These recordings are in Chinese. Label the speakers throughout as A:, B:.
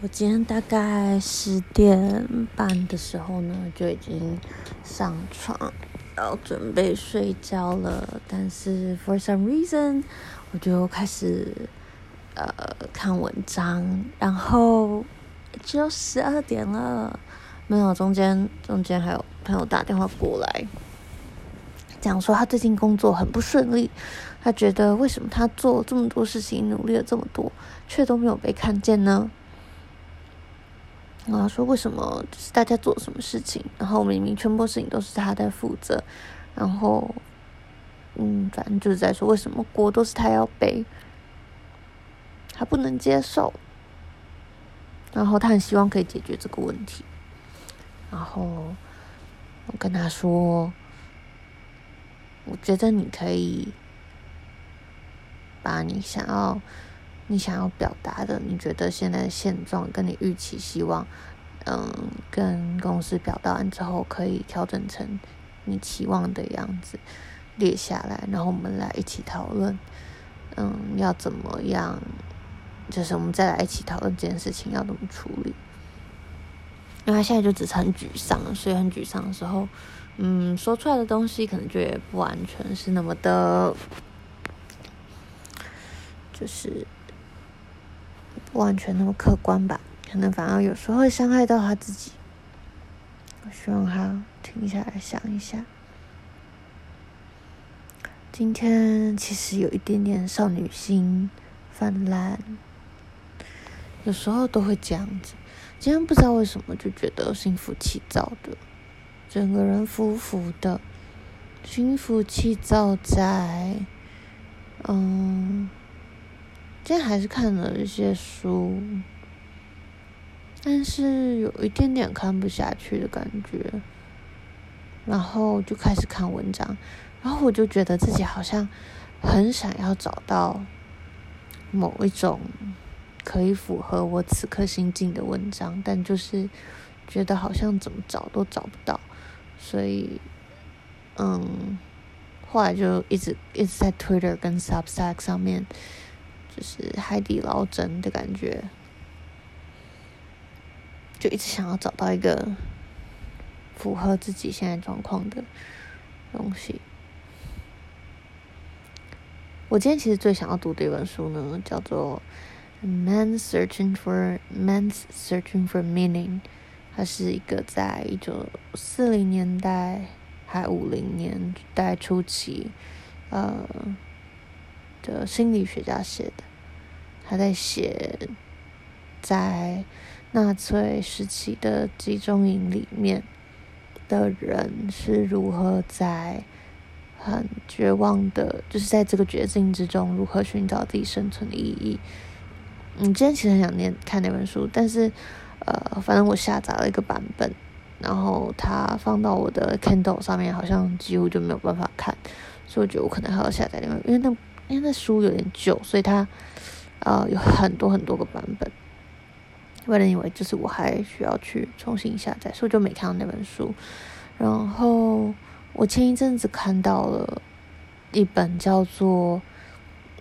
A: 我今天大概十点半的时候呢，就已经上床，要准备睡觉了。但是 for some reason，我就开始呃看文章，然后只有十二点了，没有，中间中间还有朋友打电话过来，讲说他最近工作很不顺利，他觉得为什么他做这么多事情，努力了这么多，却都没有被看见呢？然后说为什么就是大家做什么事情，然后明明全部事情都是他在负责，然后嗯，反正就是在说为什么锅都是他要背，他不能接受，然后他很希望可以解决这个问题，然后我跟他说，我觉得你可以把你想要。你想要表达的，你觉得现在的现状跟你预期希望，嗯，跟公司表达完之后，可以调整成你期望的样子，列下来，然后我们来一起讨论，嗯，要怎么样，就是我们再来一起讨论这件事情要怎么处理。因为他现在就只是很沮丧，所以很沮丧的时候，嗯，说出来的东西可能就也不完全是那么的，就是。不完全那么客观吧，可能反而有时候会伤害到他自己。我希望他停下来想一下。今天其实有一点点少女心泛滥，有时候都会这样子。今天不知道为什么就觉得心浮气躁的，整个人浮浮的，心浮气躁在，嗯。今天还是看了一些书，但是有一点点看不下去的感觉，然后就开始看文章，然后我就觉得自己好像很想要找到某一种可以符合我此刻心境的文章，但就是觉得好像怎么找都找不到，所以，嗯，后来就一直一直在 Twitter 跟 Substack 上面。就是海底捞针的感觉，就一直想要找到一个符合自己现在状况的东西。我今天其实最想要读的一本书呢，叫做《Man Searching for Man's Searching for Meaning》，它是一个在一九四零年代还五零年代初期，呃。的心理学家写的，他在写在纳粹时期的集中营里面的人是如何在很绝望的，就是在这个绝境之中如何寻找自己生存的意义。嗯，今天其实很想念看那本书，但是呃，反正我下载了一个版本，然后它放到我的 Kindle 上面，好像几乎就没有办法看，所以我觉得我可能还要下载另外，因为那。因为那书有点旧，所以它呃有很多很多个版本。为了以为就是我还需要去重新下载，所以就没看到那本书。然后我前一阵子看到了一本叫做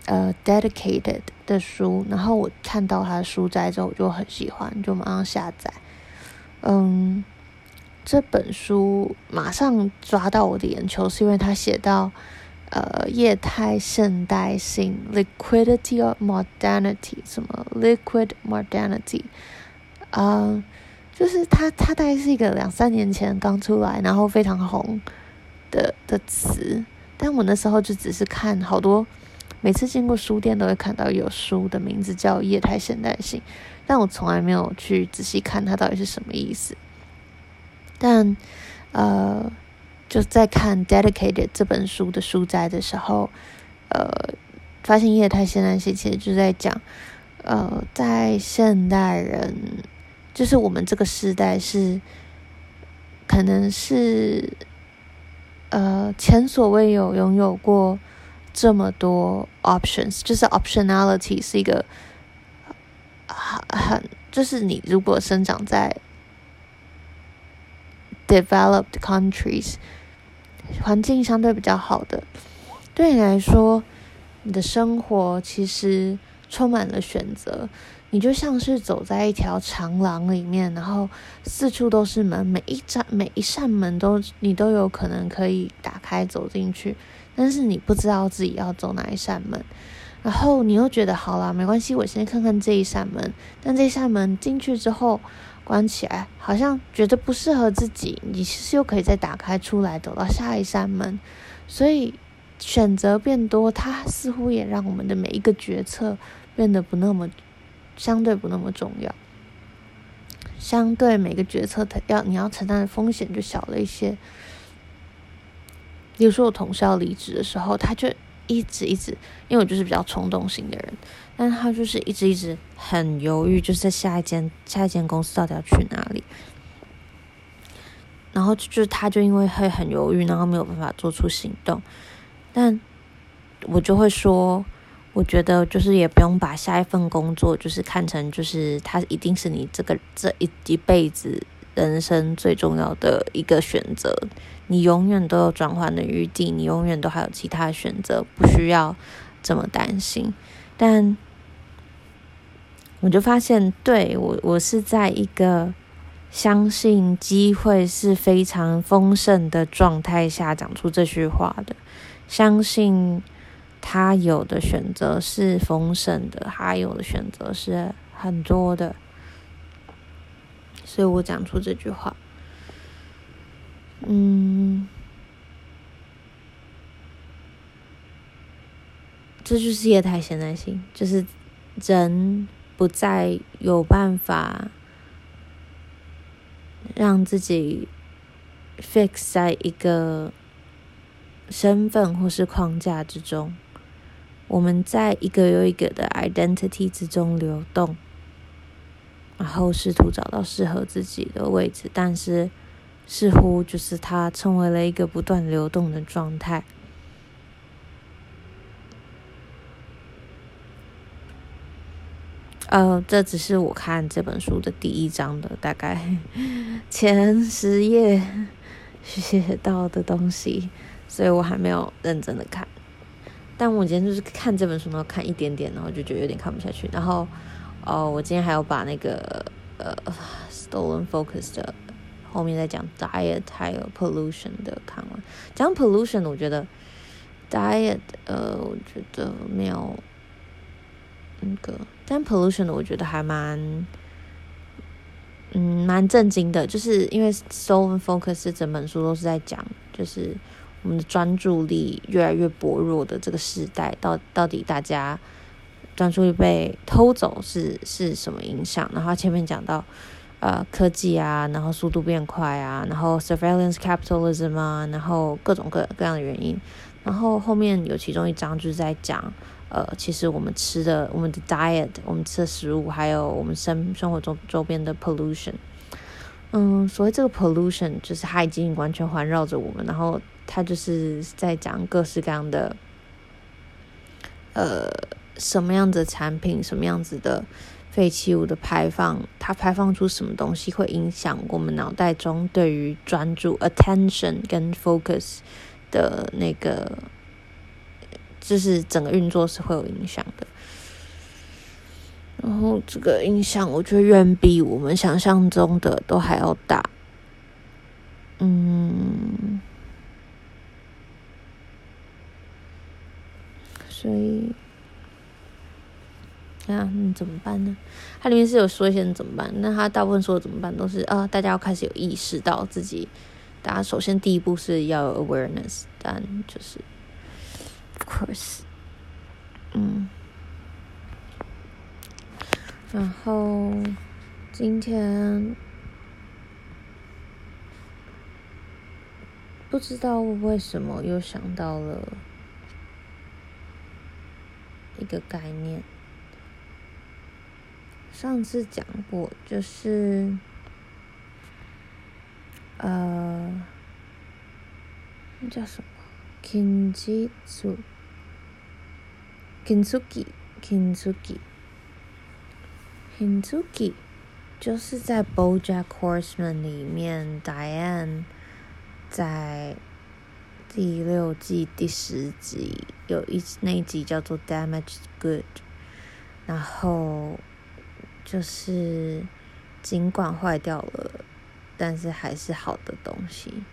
A: 呃《Dedicated》的书，然后我看到它的书摘之后，我就很喜欢，就马上下载。嗯，这本书马上抓到我的眼球，是因为他写到。呃，液态现代性 （liquidity of modernity） 什么 liquid modernity？呃，就是它，它大概是一个两三年前刚出来，然后非常红的的词。但我那时候就只是看好多，每次经过书店都会看到有书的名字叫液态现代性，但我从来没有去仔细看它到底是什么意思。但呃。就在看《Dedicated》这本书的书摘的时候，呃，发现业态现代性其实就在讲，呃，在现代人，就是我们这个时代是，可能是，呃，前所未有拥有过这么多 options，就是 optionality 是一个很很，就是你如果生长在 developed countries。环境相对比较好的，对你来说，你的生活其实充满了选择。你就像是走在一条长廊里面，然后四处都是门，每一扇每一扇门都你都有可能可以打开走进去，但是你不知道自己要走哪一扇门，然后你又觉得好啦，没关系，我先看看这一扇门，但这扇门进去之后关起来，好像觉得不适合自己，你其实又可以再打开出来，走到下一扇门，所以选择变多，它似乎也让我们的每一个决策变得不那么。相对不那么重要，相对每个决策的要你要承担的风险就小了一些。比如说我同事要离职的时候，他就一直一直，因为我就是比较冲动型的人，但他就是一直一直很犹豫，就是在下一间下一间公司到底要去哪里。然后就是他就因为会很犹豫，然后没有办法做出行动，但我就会说。我觉得就是也不用把下一份工作就是看成就是它一定是你这个这一一辈子人生最重要的一个选择，你永远都有转换的余地，你永远都还有其他选择，不需要这么担心。但我就发现，对，我我是在一个相信机会是非常丰盛的状态下讲出这句话的，相信。他有的选择是丰盛的，他有的选择是很多的，所以我讲出这句话。嗯，这就是业态现在性，就是人不再有办法让自己 fix 在一个身份或是框架之中。我们在一个又一个的 identity 之中流动，然后试图找到适合自己的位置，但是似乎就是它成为了一个不断流动的状态。呃，这只是我看这本书的第一章的大概 前十页学到的东西，所以我还没有认真的看。但我今天就是看这本书，然后看一点点，然后就觉得有点看不下去。然后，哦，我今天还有把那个呃，Stolen Focus 的后面再讲 Diet 还有 Pollution 的看完。讲 Pollution，我觉得 Diet，呃，我觉得没有那个，但 Pollution 的我觉得还蛮，嗯，蛮震惊的，就是因为 Stolen Focus 整本书都是在讲，就是。我们的专注力越来越薄弱的这个时代，到到底大家专注力被偷走是是什么影响？然后前面讲到，呃，科技啊，然后速度变快啊，然后 surveillance capitalism 啊，然后各种各各样的原因。然后后面有其中一章就是在讲，呃，其实我们吃的我们的 diet，我们吃的食物，还有我们生生活中周边的 pollution。嗯，所谓这个 pollution，就是它已经完全环绕着我们，然后。它就是在讲各式各样的，呃，什么样子的产品，什么样子的废弃物的排放，它排放出什么东西会影响我们脑袋中对于专注 attention 跟 focus 的那个，就是整个运作是会有影响的。然后这个影响，我觉得远比我们想象中的都还要大。嗯。所以，啊，你怎么办呢？它里面是有说一些怎么办，那他大部分说的怎么办都是啊，大家要开始有意识到自己。大家首先第一步是要有 awareness，但就是，of course，嗯。然后今天不知道为什么又想到了。一个概念，上次讲过，就是，呃，那叫什么？Kintsugi，Kintsugi，Kintsugi，就是在《BoJack Horseman》里面，Diane 在。第六季第十集有一那一集叫做《Damaged Good》，然后就是尽管坏掉了，但是还是好的东西。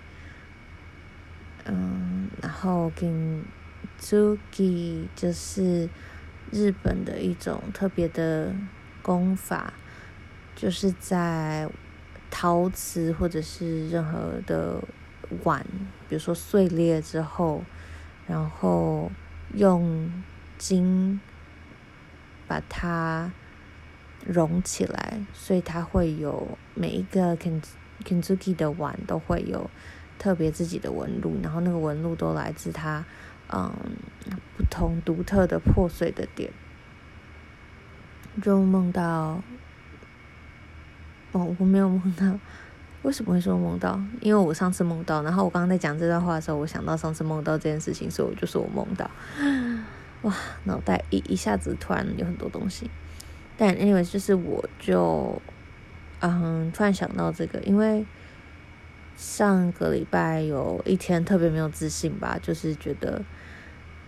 A: 嗯，然后 Kintsugi 就是日本的一种特别的功法，就是在陶瓷或者是任何的碗，比如说碎裂之后，然后用金把它融起来，所以它会有每一个 Kintsugi 的碗都会有。特别自己的纹路，然后那个纹路都来自它，嗯，不同独特的破碎的点。就梦到，哦，我没有梦到，为什么会说梦到？因为我上次梦到，然后我刚刚在讲这段话的时候，我想到上次梦到这件事情，所以我就说我梦到。哇，脑袋一一下子突然有很多东西，但 Anyway，就是我就，嗯，突然想到这个，因为。上个礼拜有一天特别没有自信吧，就是觉得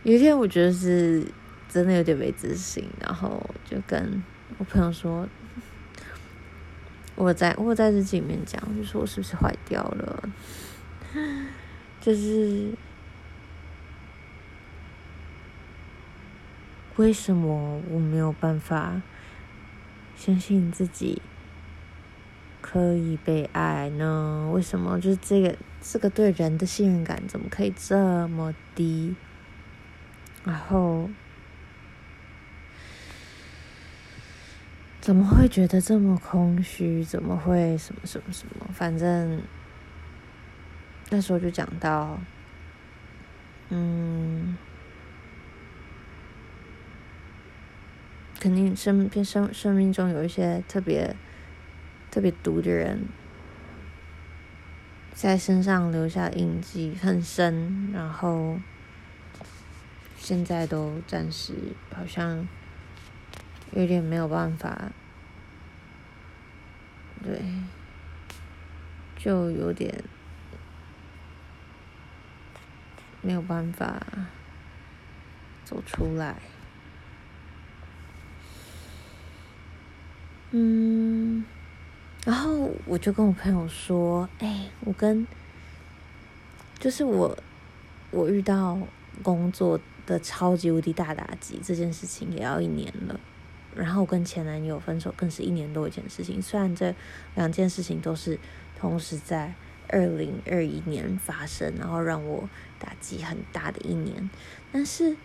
A: 有一天我觉得是真的有点没自信，然后就跟我朋友说，我在我在日记里面讲，就说我是不是坏掉了，就是为什么我没有办法相信自己？可以被爱呢？为什么？就是这个这个对人的信任感怎么可以这么低？然后怎么会觉得这么空虚？怎么会什么什么什么？反正那时候就讲到，嗯，肯定生生生命中有一些特别。特别毒的人，在身上留下印记很深，然后现在都暂时好像有点没有办法，对，就有点没有办法走出来，嗯。然后我就跟我朋友说：“哎，我跟，就是我，我遇到工作的超级无敌大打击这件事情也要一年了。然后我跟前男友分手更是一年多一件事情。虽然这两件事情都是同时在二零二一年发生，然后让我打击很大的一年，但是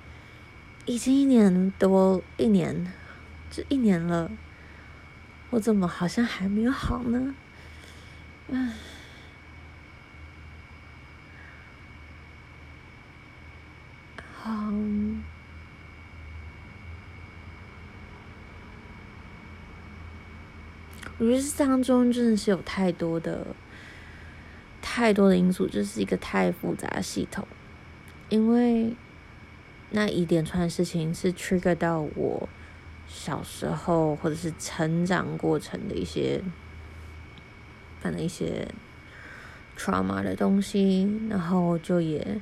A: 已经一年多，一年，这一年了。”我怎么好像还没有好呢？嗯，好，我觉得这当中真的是有太多的、太多的因素，这是一个太复杂的系统，因为那一连串的事情是 trigger 到我。小时候或者是成长过程的一些，反正一些 trauma 的东西，然后就也，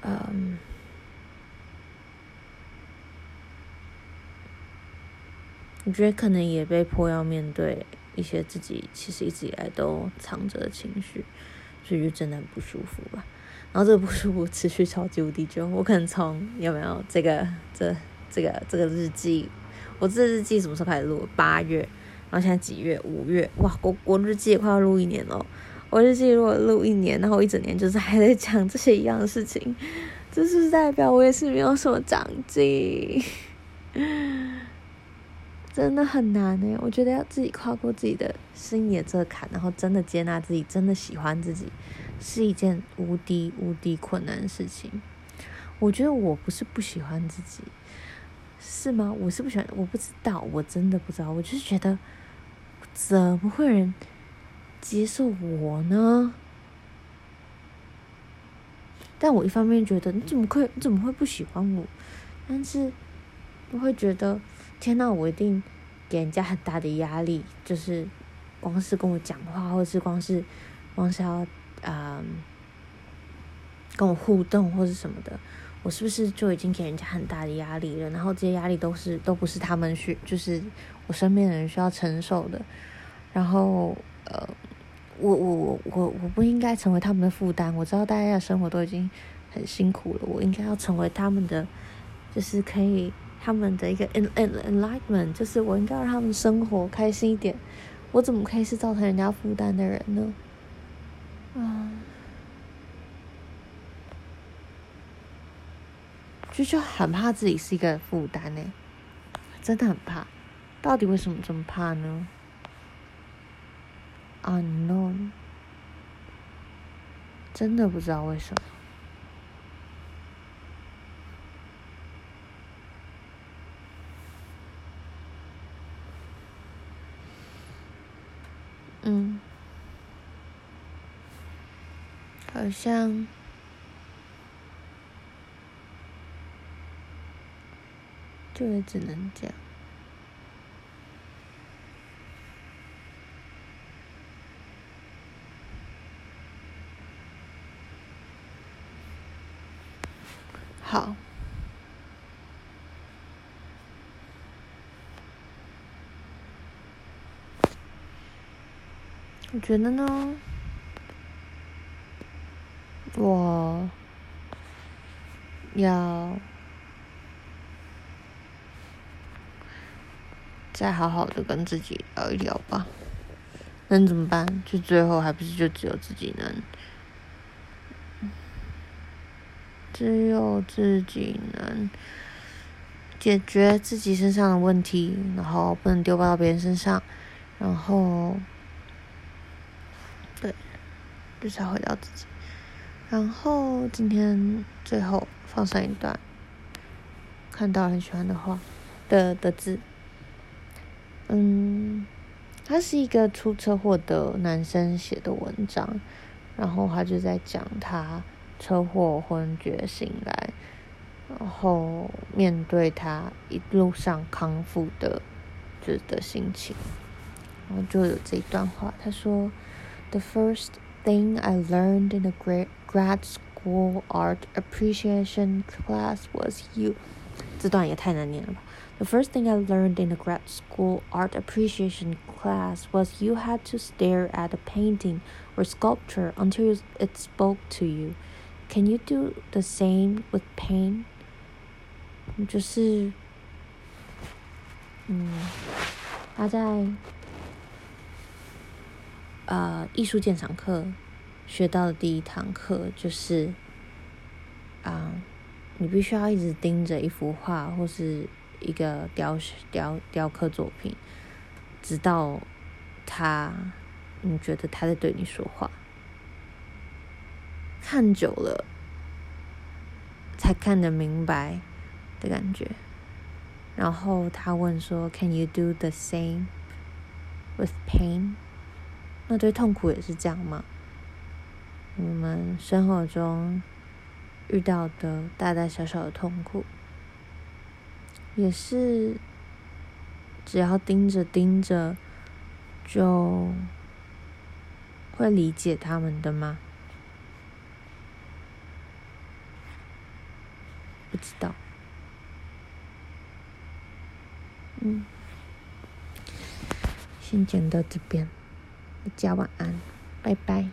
A: 嗯，我觉得可能也被迫要面对一些自己其实一直以来都藏着的情绪，所以就真的很不舒服吧。然后这个不舒服持续超级无敌久，我可能从有没有这个这。这个这个日记，我这日记什么时候开始录？八月，然后现在几月？五月，哇！我我日记也快要录一年了。我日记如果录一年，然后一整年就是还在讲这些一样的事情，这是代表我也是没有什么长进？真的很难诶，我觉得要自己跨过自己的心里这坎，然后真的接纳自己，真的喜欢自己，是一件无敌无敌困难的事情。我觉得我不是不喜欢自己。是吗？我是不喜欢，我不知道，我真的不知道。我就是觉得，怎么会有人接受我呢？但我一方面觉得，你怎么会，你怎么会不喜欢我？但是我会觉得，天呐，我一定给人家很大的压力，就是光是跟我讲话，或者是光是光是要啊、呃、跟我互动或者什么的。我是不是就已经给人家很大的压力了？然后这些压力都是都不是他们需，就是我身边的人需要承受的。然后呃，我我我我我不应该成为他们的负担。我知道大家的生活都已经很辛苦了，我应该要成为他们的，就是可以他们的一个 en enlightenment，就是我应该让他们生活开心一点。我怎么可以是造成人家负担的人呢？啊，就就很怕自己是一个负担呢，真的很怕。到底为什么这么怕呢？Unknown，真的不知道为什么。嗯。好像就只能这样。好，我觉得呢。我要再好好的跟自己聊一聊吧，能怎么办？就最后还不是就只有自己能，只有自己能解决自己身上的问题，然后不能丢包到别人身上，然后，对，就才回到自己。然后今天最后放上一段，看到很喜欢的话的的字，嗯，他是一个出车祸的男生写的文章，然后他就在讲他车祸昏厥醒来，然后面对他一路上康复的，就是的心情，然后就有这一段话，他说：“The first thing I learned in a great grad school art appreciation class was you。这段也太难念了吧。The first thing I learned in the grad school art appreciation class was you had to stare at a painting or sculpture until it spoke to you. Can you do the same with pain？就是，嗯，他在呃艺术鉴赏课。学到的第一堂课就是，啊，你必须要一直盯着一幅画或是 一个雕雕雕刻作品，直到他，你觉得他在对你说话，看久了才看得明白的感觉。然后他问说：“Can you do the same with pain？” 那对痛苦也是这样吗？我们生活中遇到的大大小小的痛苦，也是只要盯着盯着，就会理解他们的吗？不知道。嗯，先讲到这边，大家晚安，拜拜。